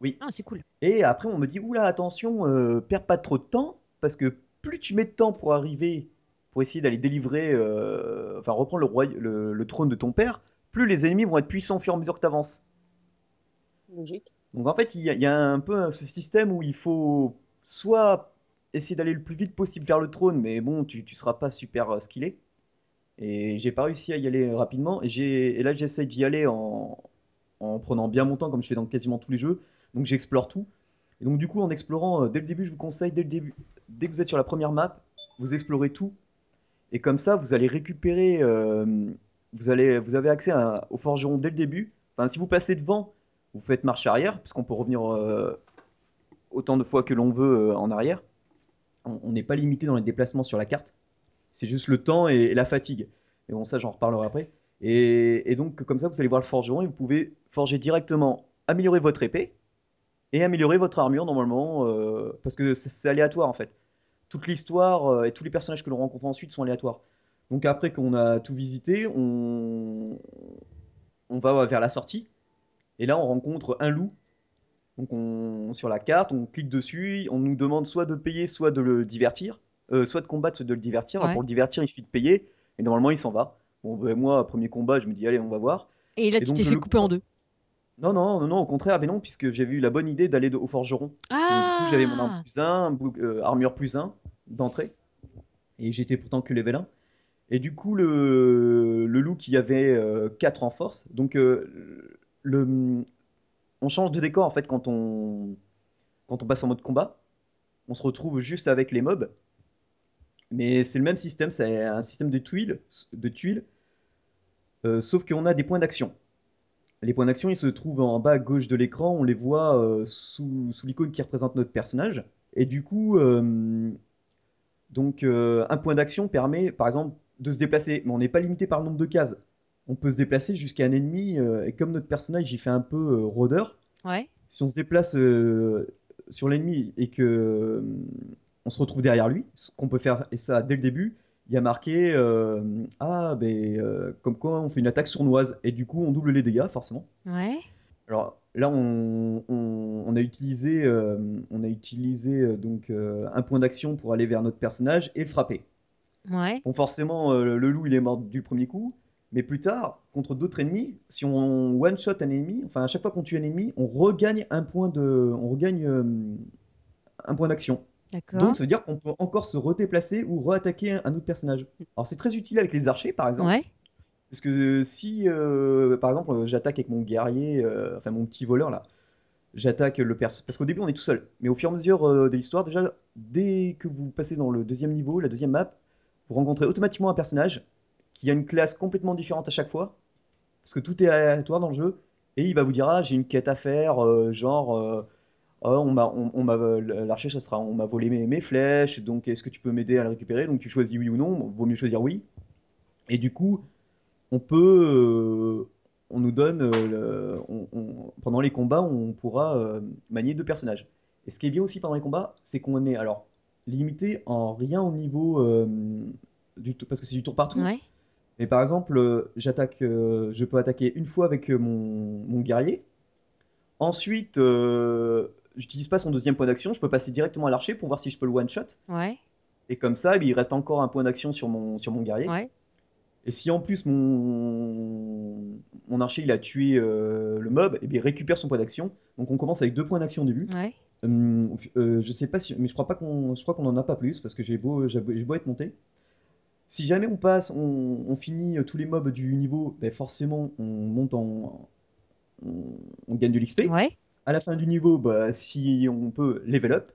Oui. Ah, c'est cool. Et après, on me dit, oula, attention, euh, perds pas trop de temps, parce que plus tu mets de temps pour arriver, pour essayer d'aller délivrer, euh, enfin reprendre le, roi, le, le trône de ton père, plus les ennemis vont être puissants au fur et à mesure que tu avances. Logique. Donc en fait, il y, a, un peu ce système où il faut soit essayer d'aller le plus vite possible vers le trône, mais bon, tu, tu seras pas super euh, skillé. Et j'ai pas réussi à y aller rapidement. Et, et là, j'essaie d'y aller en, en prenant bien mon temps, comme je fais dans quasiment tous les jeux. Donc j'explore tout. Et donc du coup, en explorant euh, dès le début, je vous conseille, dès le début, dès que vous êtes sur la première map, vous explorez tout. Et comme ça, vous allez récupérer, euh, vous, allez, vous avez accès au forgeron dès le début. Enfin, si vous passez devant, vous faites marche arrière, parce qu'on peut revenir euh, autant de fois que l'on veut euh, en arrière. On n'est pas limité dans les déplacements sur la carte. C'est juste le temps et, la fatigue. Et bon, ça, j'en reparlerai après. Et, donc, comme ça, vous allez voir le forgeron et vous pouvez forger directement, améliorer votre épée et améliorer votre armure normalement, euh, parce que c'est aléatoire en fait. Toute l'histoire et tous les personnages que l'on rencontre ensuite sont aléatoires. Donc après qu'on a tout visité, on va vers la sortie. Et là, on rencontre un loup. Donc on, sur la carte, on clique dessus, on nous demande soit de payer, soit de le divertir. Euh, soit de combattre, soit de le divertir. Ouais. pour le divertir, il suffit de payer. Et normalement, il s'en va. Bon, ben, moi, premier combat, je me dis, allez, on va voir. Et là, Et tu t'es fait le couper en deux. Non, non, non, non, au contraire, mais non, puisque j'avais eu la bonne idée d'aller au forgeron. Donc du coup, j'avais mon arme Ah! plus 1, armure plus 1 d'entrée, et j'étais pourtant que level 1. Et du coup, le, le loup qui avait euh, 4 en force, donc euh, on change de décor en fait quand on, passe en mode combat. On se retrouve juste avec les mobs, mais c'est le même système, c'est un système de tuiles, euh, sauf qu'on a des points d'action. Les points d'action, se trouvent en bas à gauche de l'écran, on les voit euh, sous, l'icône qui représente notre personnage. Et du coup, euh, un point d'action permet, par exemple, de se déplacer, mais on n'est pas limité par le nombre de cases. On peut se déplacer jusqu'à un ennemi, euh, et comme notre personnage, il fait un peu euh, rôdeur, Ouais. si on se déplace euh, sur l'ennemi et que euh, on se retrouve derrière lui, ce qu'on peut faire, et ça dès le début, il y a marqué euh, ah ben euh, comme quoi on fait une attaque sournoise et du coup on double les dégâts forcément. Ouais. Alors là on, on- on a utilisé euh, on a utilisé euh, donc euh, un point d'action pour aller vers notre personnage et le frapper. Ouais. Bon forcément euh, le loup il est mort du premier coup, mais plus tard contre d'autres ennemis, si on one shot un ennemi, enfin à chaque fois qu'on tue un ennemi, on regagne un point de on regagne euh, un point d'action. Donc, ça veut dire qu'on peut encore se redéplacer ou re-attaquer un, autre personnage. Alors, c'est très utile avec les archers, par exemple. Ouais. Parce que si, euh, par exemple, j'attaque avec mon guerrier, euh, enfin mon petit voleur là, j'attaque le perso. Parce qu'au début, on est tout seul. Mais au fur et à mesure euh, de l'histoire, déjà, dès que vous passez dans le deuxième niveau, la deuxième map, vous rencontrez automatiquement un personnage qui a une classe complètement différente à chaque fois. Parce que tout est aléatoire dans le jeu. Et il va vous dire, ah, j'ai une quête à faire, euh, genre. euh, ah, on m'a, on, l'archer, ça sera, on m'a volé mes, flèches, donc est-ce que tu peux m'aider à le récupérer? Donc tu choisis oui ou non, vaut mieux choisir oui. Et du coup, on peut, euh, on nous donne, pendant les combats, on pourra manier deux personnages. Et ce qui est bien aussi pendant les combats, c'est qu'on est alors limité en rien au niveau du tout, parce que c'est du tour par tour. Ouais. Mais par exemple, euh, j'attaque, euh, je peux attaquer une fois avec euh, mon, mon guerrier. Ensuite, euh, j'utilise pas son deuxième point d'action, je peux passer directement à l'archer pour voir si je peux le one shot. Ouais. Et comme ça, eh il reste encore un point d'action sur mon, sur mon guerrier. Ouais. Et si en plus mon, mon archer il a tué euh, le mob, et bien il récupère son point d'action. Donc on commence avec deux points d'action au début. Ouais. Hum, euh, je sais pas si, mais je crois pas qu'on, je crois qu'on en a pas plus parce que j'ai beau j'ai beau être monté. Si jamais on passe, on, on finit tous les mobs du niveau, ben forcément on monte en, on, on gagne de l'XP. Ouais. À la fin du niveau, bah, si on peut level up.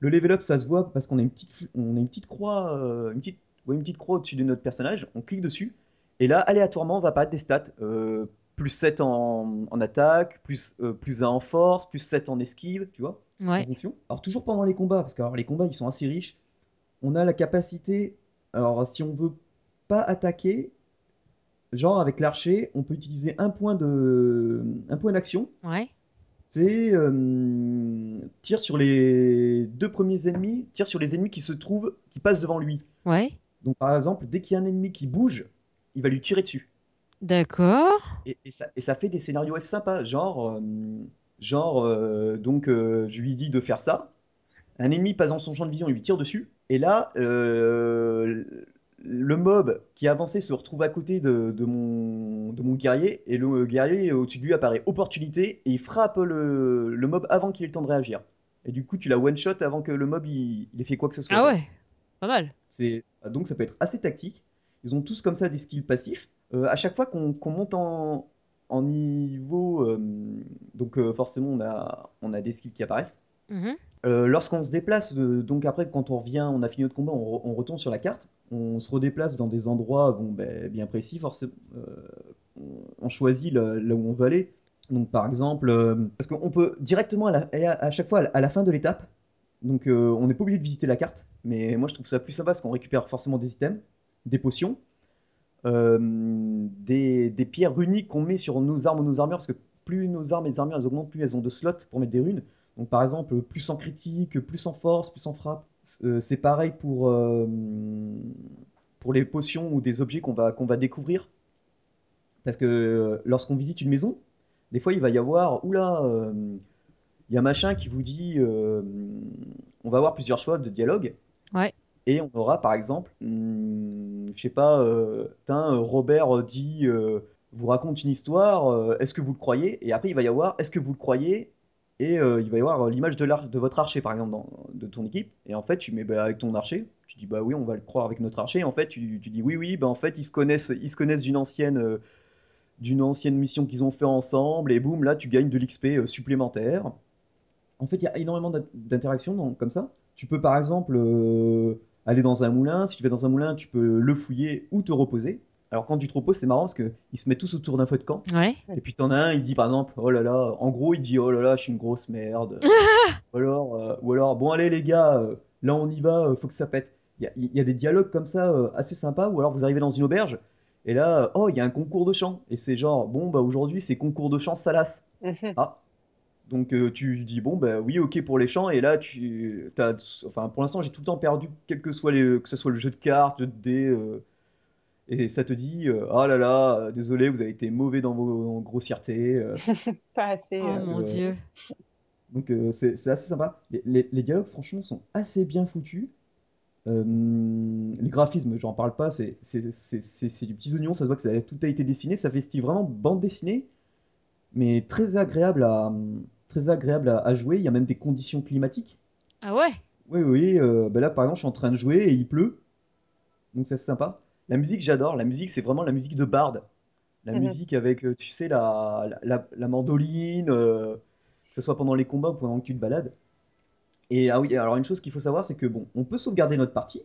Le level up, ça se voit parce qu'on a une petite, fl- on a une petite croix, euh, une petite, ouais, une petite croix au-dessus de notre personnage. On clique dessus. Et là, aléatoirement, on va apparaître des stats. euh, plus 7 en, en attaque, plus, euh, plus 1 en force, plus 7 en esquive, tu vois, Ouais. Alors, toujours pendant les combats, parce que alors, les combats, ils sont assez riches. On a la capacité, alors si on veut pas attaquer, genre avec l'archer, on peut utiliser un point de, un point d'action Ouais. c'est euh, tire sur les deux premiers ennemis, tire sur les ennemis qui se trouvent, qui passent devant lui. Ouais. Donc par exemple, dès qu'il y a un ennemi qui bouge, il va lui tirer dessus. D'accord. Et, et ça, et ça fait des scénarios assez sympas, genre, euh, genre euh, donc euh, je lui dis de faire ça, un ennemi passe dans son champ de vision, il lui tire dessus, et là, euh, le mob qui a avancé se retrouve à côté de, de mon, de mon guerrier, et le guerrier au-dessus de lui apparaît opportunité, et il frappe le, le mob avant qu'il ait le temps de réagir. Et du coup, tu l'as one-shot avant que le mob il, il ait fait quoi que ce soit. Ah ouais. Pas mal. C'est, donc ça peut être assez tactique. Ils ont tous comme ça des skills passifs. Euh, à chaque fois qu'on monte en, en niveau, euh, donc forcément on a, on a des skills qui apparaissent. Mhm. Euh, Lorsqu'on se déplace, euh, donc après quand on revient, on a fini notre combat, on, re- on retourne sur la carte, on se redéplace dans des endroits bon, ben, bien précis, forcément. euh, on- choisit là où on veut aller. Donc par exemple, parce qu'on peut directement à, à- chaque fois à la fin de l'étape, donc on n'est pas obligé de visiter la carte, mais moi je trouve ça plus sympa parce qu'on récupère forcément des items, des potions, des, des pierres runiques qu'on met sur nos armes ou nos armures, parce que plus nos armes et les armures elles augmentent, plus elles ont de slots pour mettre des runes. Donc par exemple, plus en critique, plus en force, plus en frappe. Euh, c'est pareil pour, euh, pour les potions ou des objets qu'on va, qu'on va découvrir. Parce que euh, lorsqu'on visite une maison, des fois il va y avoir, oula, il y a machin qui vous dit, on va avoir plusieurs choix de dialogue. Ouais. Et on aura par exemple, hum, je sais pas, euh, tain, Robert dit, euh, vous raconte une histoire, euh, est-ce que vous le croyez? Et après, il va y avoir, est-ce que vous le croyez? Et euh, il va y avoir euh, l'image de, votre archer, par exemple, de ton équipe. Et en fait, tu mets bah, avec ton archer, tu dis, bah oui, on va le croire avec notre archer. En fait, tu, dis, oui, oui, bah en fait, ils se connaissent, ils se connaissent d'une ancienne, euh, d'une ancienne mission qu'ils ont fait ensemble. Et boum, là, tu gagnes de l'XP supplémentaire. En fait, il y a énormément d'in- d'interactions comme ça. Tu peux, par exemple, aller dans un moulin. Si tu vas dans un moulin, tu peux le fouiller ou te reposer. Alors quand tu te reposes, c'est marrant parce qu'ils se mettent tous autour d'un feu de camp. Ouais. Et puis t'en as un, il dit par exemple, oh là là, en gros, il dit, oh là là, je suis une grosse merde. ou, alors, euh, ou alors, bon allez les gars, euh, là on y va, euh, faut que ça pète. Il y a, il y a des dialogues comme ça euh, assez sympas, ou alors vous arrivez dans une auberge, et là, euh, oh, il y a un concours de chant. Et c'est genre, bon, bah aujourd'hui c'est concours de chant Salas. Mhm. Ah. Donc euh, tu dis bon bah oui ok pour les chants et là tu t'as enfin pour l'instant j'ai tout le temps perdu quel que soit les que ce soit le jeu de cartes jeu de dés euh, et ça te dit euh, ah là là euh, désolé vous avez été mauvais dans vos grossièretés euh. Pas assez. Oh mon euh, dieu. donc euh, c'est c'est assez sympa les, les- les dialogues franchement sont assez bien foutus Euh, les graphismes j'en parle pas c'est c'est c'est- c'est- c'est du petit oignon ça se voit que ça tout a été dessiné ça fait style vraiment bande dessinée mais très agréable à très agréable à, à jouer il y a même des conditions climatiques Ah ouais? Oui, oui, euh, bah là par exemple, je suis en train de jouer et il pleut, donc ça c'est sympa. La musique, j'adore. La musique, c'est vraiment la musique de Bard. La Mhm. musique avec, euh, tu sais, la, la, la- la mandoline, euh, que ce soit pendant les combats ou pendant que tu te balades. Et ah oui, alors une chose qu'il faut savoir, c'est que bon, on peut sauvegarder notre partie.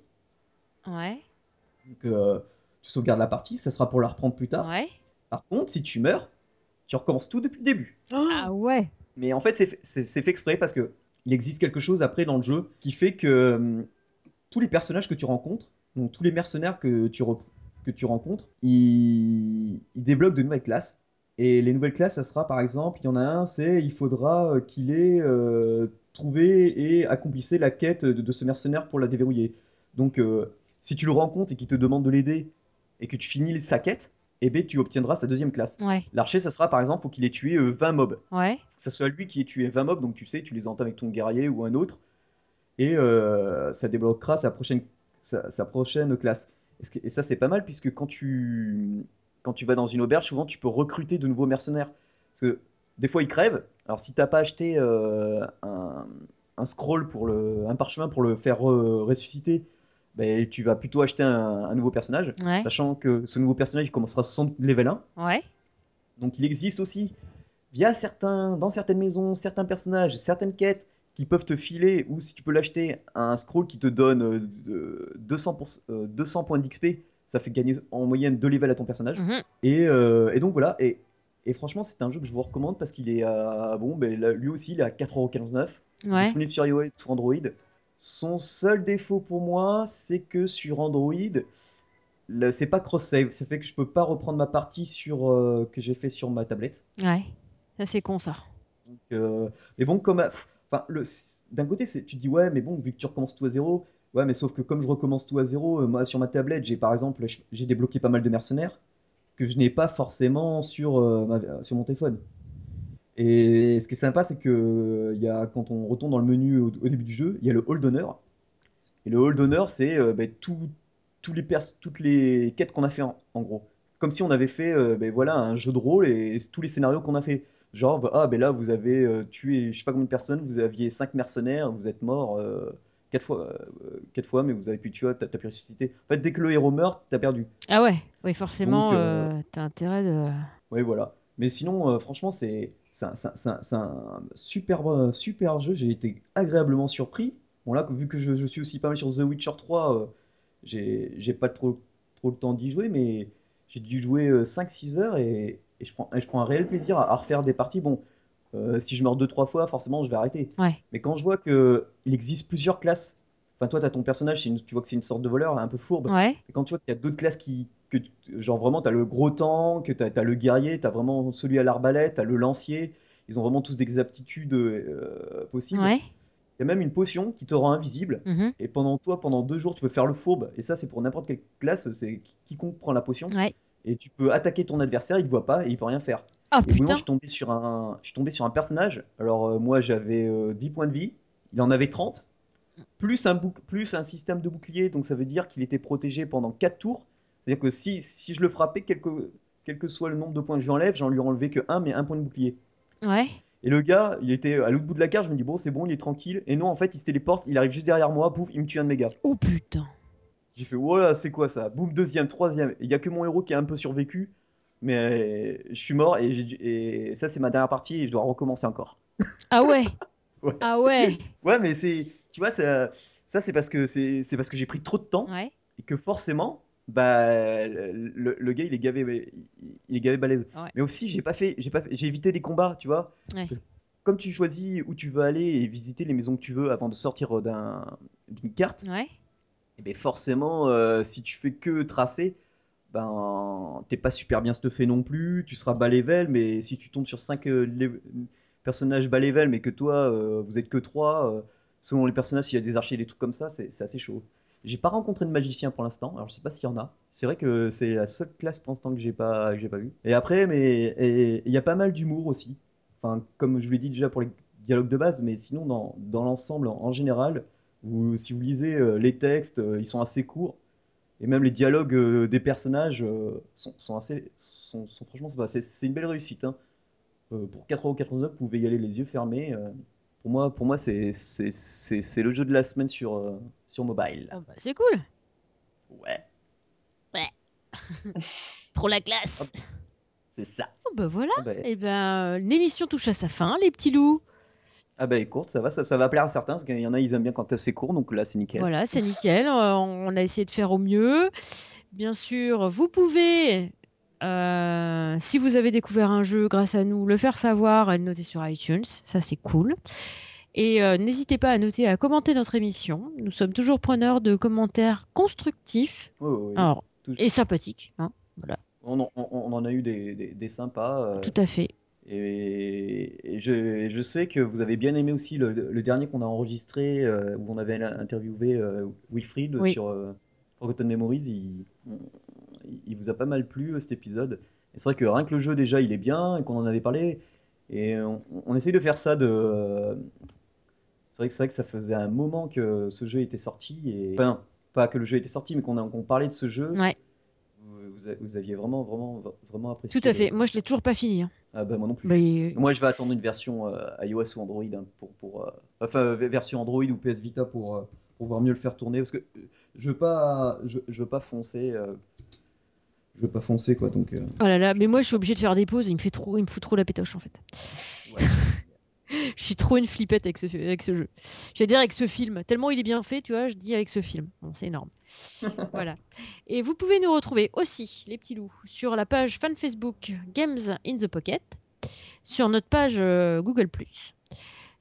Ouais. Donc euh, tu sauvegardes la partie, ça sera pour la reprendre plus tard. Ouais. Par contre, si tu meurs, tu recommences tout depuis le début. oh, Ah ouais. Mais en fait, c'est fait, c'est- c'est fait exprès parce que il existe quelque chose après dans le jeu qui fait que hum, tous les personnages que tu rencontres, donc tous les mercenaires que tu, que tu rencontres, ils, ils débloquent de nouvelles classes. Et les nouvelles classes, ça sera par exemple, il y en a un, c'est il faudra euh, qu'il ait euh, trouvé et accomplissé la quête de, de ce mercenaire pour la déverrouiller. Donc, euh, si tu le rencontres et qu'il te demande de l'aider et que tu finis sa quête, eh ben, tu obtiendras sa deuxième classe. Ouais. L'archer, ça sera par exemple, faut qu'il ait tué euh, 20 mobs Ouais. que ce soit lui qui ait tué 20 mobs, donc tu sais, tu les entames avec ton guerrier ou un autre, et ça débloquera sa prochaine, sa, sa prochaine classe. Et, ça, c'est pas mal, puisque quand tu, quand tu vas dans une auberge, souvent tu peux recruter de nouveaux mercenaires. Parce que des fois, ils crèvent. Alors, si t'as pas acheté euh, un, un scroll, pour le, un parchemin pour le faire euh, ressusciter, ben, tu vas plutôt acheter un, un nouveau personnage, Ouais. sachant que ce nouveau personnage il commencera 60 level 1. Ouais. Donc il existe aussi, via certains, dans certaines maisons, certains personnages, certaines quêtes qui peuvent te filer, ou si tu peux l'acheter, un scroll qui te donne euh, de- 200, pour- euh, 200 points d'XP. Ça fait gagner en moyenne 2 levels à ton personnage. Mhm. Et, euh, et donc voilà, et, et franchement c'est un jeu que je vous recommande parce qu'il est à, bon, ben, lui aussi il est à 4,49€, Ouais. disponible sur iOS, sur Android. Son seul défaut pour moi, c'est que sur Android, c'est pas cross-save. Ça fait que je peux pas reprendre ma partie sur, euh, que j'ai fait sur ma tablette. Ouais. Ça c'est con ça. Donc, euh, mais bon, comme. Enfin, d'un côté, tu dis, ouais, mais bon, vu que tu recommences tout à zéro, ouais, mais sauf que comme je recommence tout à zéro, euh, moi sur ma tablette, j'ai par exemple, j'ai débloqué pas mal de mercenaires que je n'ai pas forcément sur, euh, ma- sur mon téléphone. Et ce qui est sympa, c'est que euh, y a, quand on retourne dans le menu au, début du jeu, il y a le hall d'honneur. Et le hall d'honneur, c'est euh, ben, tout- les toutes les quêtes qu'on a fait en, gros. Comme si on avait fait euh, ben, voilà, un jeu de rôle et, tous les scénarios qu'on a fait. Genre, ah ben là, vous avez euh, tué je sais pas combien de personnes, vous aviez 5 mercenaires, vous êtes mort 4 fois, euh, quatre fois, mais vous avez pu tuer, t'as t'as pu ressusciter. En fait, dès que le héros meurt, t'as perdu. Ah ouais. Oui forcément. Donc, euh, euh, T'as intérêt de. Oui, voilà. Mais sinon, euh, franchement, c'est c'est un, c'est un- c'est un- c'est un super, euh, super jeu. J'ai été agréablement surpris. Bon, là, vu que je, je suis aussi pas mal sur The Witcher 3, euh, j'ai j'ai pas trop, trop le temps d'y jouer, mais j'ai dû jouer euh, 5-6 heures et, et je prends, et je prends un réel plaisir à, à refaire des parties. Bon, euh, si je meurs 2-3 fois, forcément, je vais arrêter. Ouais. Mais quand je vois que il existe plusieurs classes, enfin, toi, tu as ton personnage, une- tu vois que c'est une sorte de voleur un peu fourbe. Ouais. Et quand tu vois qu'il y a d'autres classes qui. Que, genre vraiment, tu as le gros tank, tu as, le guerrier, tu as vraiment celui à l'arbalète, tu as le lancier. Ils ont vraiment tous des aptitudes euh, possibles. Ouais. Il y a même une potion qui te rend invisible. Mhm. Et pendant toi, pendant deux jours, tu peux faire le fourbe. Et ça, c'est pour n'importe quelle classe. C'est quiconque prend la potion. Ouais. Et tu peux attaquer ton adversaire, il te voit pas et il peut rien faire. Oh Et moi, putain. je suis tombé sur un, je suis tombé sur un personnage. Alors, euh, moi, j'avais euh, 10 points de vie. Il en avait 30. Plus un, bouc- plus un système de bouclier. Donc, ça veut dire qu'il était protégé pendant 4 tours. C'est-à-dire que si, si je le frappais, quelque, quel que soit le nombre de points que j'enlève, j'en lui enlevé que un, mais un point de bouclier. Ouais. Et le gars, il était à l'autre bout de la carte, je me dis, bon, c'est bon, il est tranquille. Et non, en fait, il se téléporte, il arrive juste derrière moi, pouf, il me tue un de mes gars. Oh putain. J'ai fait, voilà, c'est quoi ça? Boum, deuxième, troisième. Il y a que mon héros qui a un peu survécu, mais je suis mort et, j'ai dû- et ça, c'est ma dernière partie et je dois recommencer encore. Ah ouais? Ouais. Ah ouais? Ouais, mais c'est, tu vois, ça, ça c'est parce que c'est, c'est parce que j'ai pris trop de temps Ouais. et que forcément, bah, le, gars, il est gavé, il, est gavé balèze. Ouais. Mais aussi, j'ai pas fait, j'ai pas, fait- j'ai évité des combats, tu vois. Ouais. Parce que Comme tu choisis où tu veux aller et visiter les maisons que tu veux avant de sortir d'un, d'une carte, Ouais. Et bien forcément, euh, si tu fais que tracer, ben t'es pas super bien stuffé non plus, tu seras bas level, mais si tu tombes sur 5 personnages bas level, mais que toi, euh, vous êtes que 3, selon les personnages, s'il y a des archers et des trucs comme ça, c'est assez chaud. J'ai pas rencontré de magicien pour l'instant, alors je sais pas s'il y en a. C'est vrai que c'est la seule classe pour l'instant que j'ai pas, pas vu. Et après, mais il y a pas mal d'humour aussi. Enfin, comme je l'ai dit déjà pour les dialogues de base, mais sinon dans, dans l'ensemble en, en général, si vous lisez euh, les textes, euh, ils sont assez courts. Et même les dialogues euh, des personnages sont, sont assez. Sont, sont- franchement, c'est- une belle réussite. hein. Euh, pour 4,99€, vous pouvez y aller les yeux fermés. euh. pour moi, pour moi c'est c'est- c'est- c'est le jeu de la semaine sur, euh, sur mobile. Ah bah, c'est cool. Ouais, Trop la classe. c'est ça. Oh bah voilà. Ah bah, Et ben, l'émission touche à sa fin, les petits loups. Ah bah, elle est courte, ça va, ça, ça va plaire à certains, parce qu'il y en a, ils aiment bien quand c'est court, donc là, c'est nickel. Voilà, c'est nickel. Euh, on a essayé de faire au mieux. Bien sûr, vous pouvez, euh, si vous avez découvert un jeu grâce à nous, le faire savoir et le noter sur iTunes. Ça, c'est cool. Et euh, n'hésitez pas à noter, à commenter notre émission. Nous sommes toujours preneurs de commentaires constructifs alors, toujours. et sympathiques. hein. On, en- on- on en a eu des, des- des sympas. Tout à fait. Et, et je, je sais que vous avez bien aimé aussi le, le dernier qu'on a enregistré, euh, où on avait interviewé euh, Wilfried Oui. sur euh, Forgotten Memories. Il, il vous a pas mal plu euh, cet épisode. Et c'est vrai que rien que le jeu déjà, il est bien, et qu'on en avait parlé. Et on, on essaye de faire ça de. euh, c'est vrai que c'est vrai que ça faisait un moment que ce jeu était sorti. Et, enfin, pas que le jeu était sorti, mais qu'on a- qu'on parlait de ce jeu. Ouais. Vous, vous a- vous aviez vraiment, vraiment, vraiment apprécié. Tout à le- fait. Moi, je l'ai toujours pas fini. hein. Ah bah moi non plus. Moi, je vais attendre une version euh, iOS ou Android hein, pour, pour euh, enfin version Android ou PS Vita pour, euh, pour voir mieux le faire tourner parce que euh, je veux pas je, je veux pas foncer euh, je veux pas foncer quoi donc euh, Oh là là, mais moi, je suis obligée de faire des pauses. Il me fait trop, il me fout trop la pétoche en fait. Je suis trop une flippette avec ce, avec ce jeu. J'allais dire avec ce film. Tellement il est bien fait, tu vois, je dis avec ce film. Bon, c'est énorme. voilà. Et vous pouvez nous retrouver aussi, les petits loups, sur la page fan Facebook Games in the Pocket, sur notre page euh, Google,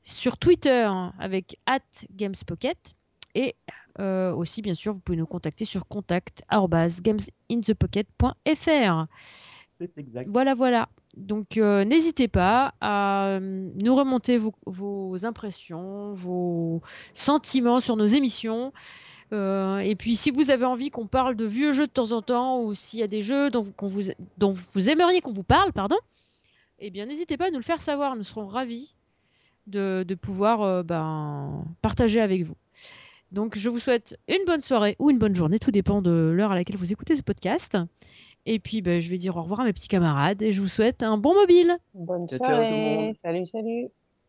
sur Twitter avec at GamesPocket, et euh, aussi, bien sûr, vous pouvez nous contacter sur contact.gamesinthepocket.fr. Voilà, voilà. Donc, euh, n'hésitez pas à euh, nous remonter vos, impressions, vos sentiments sur nos émissions. Euh, et puis, si vous avez envie qu'on parle de vieux jeux de temps en temps, ou s'il y a des jeux dont, vous, aimeriez qu'on vous parle, pardon, eh bien, n'hésitez pas à nous le faire savoir. Nous serons ravis de, pouvoir ben, partager avec vous. Donc, je vous souhaite une bonne soirée ou une bonne journée, tout dépend de l'heure à laquelle vous écoutez ce podcast. Et puis, ben, je vais dire au revoir à mes petits camarades et je vous souhaite un bon mobile. Bonne Ciao, ciao, tout le soirée. monde. Salut, salut.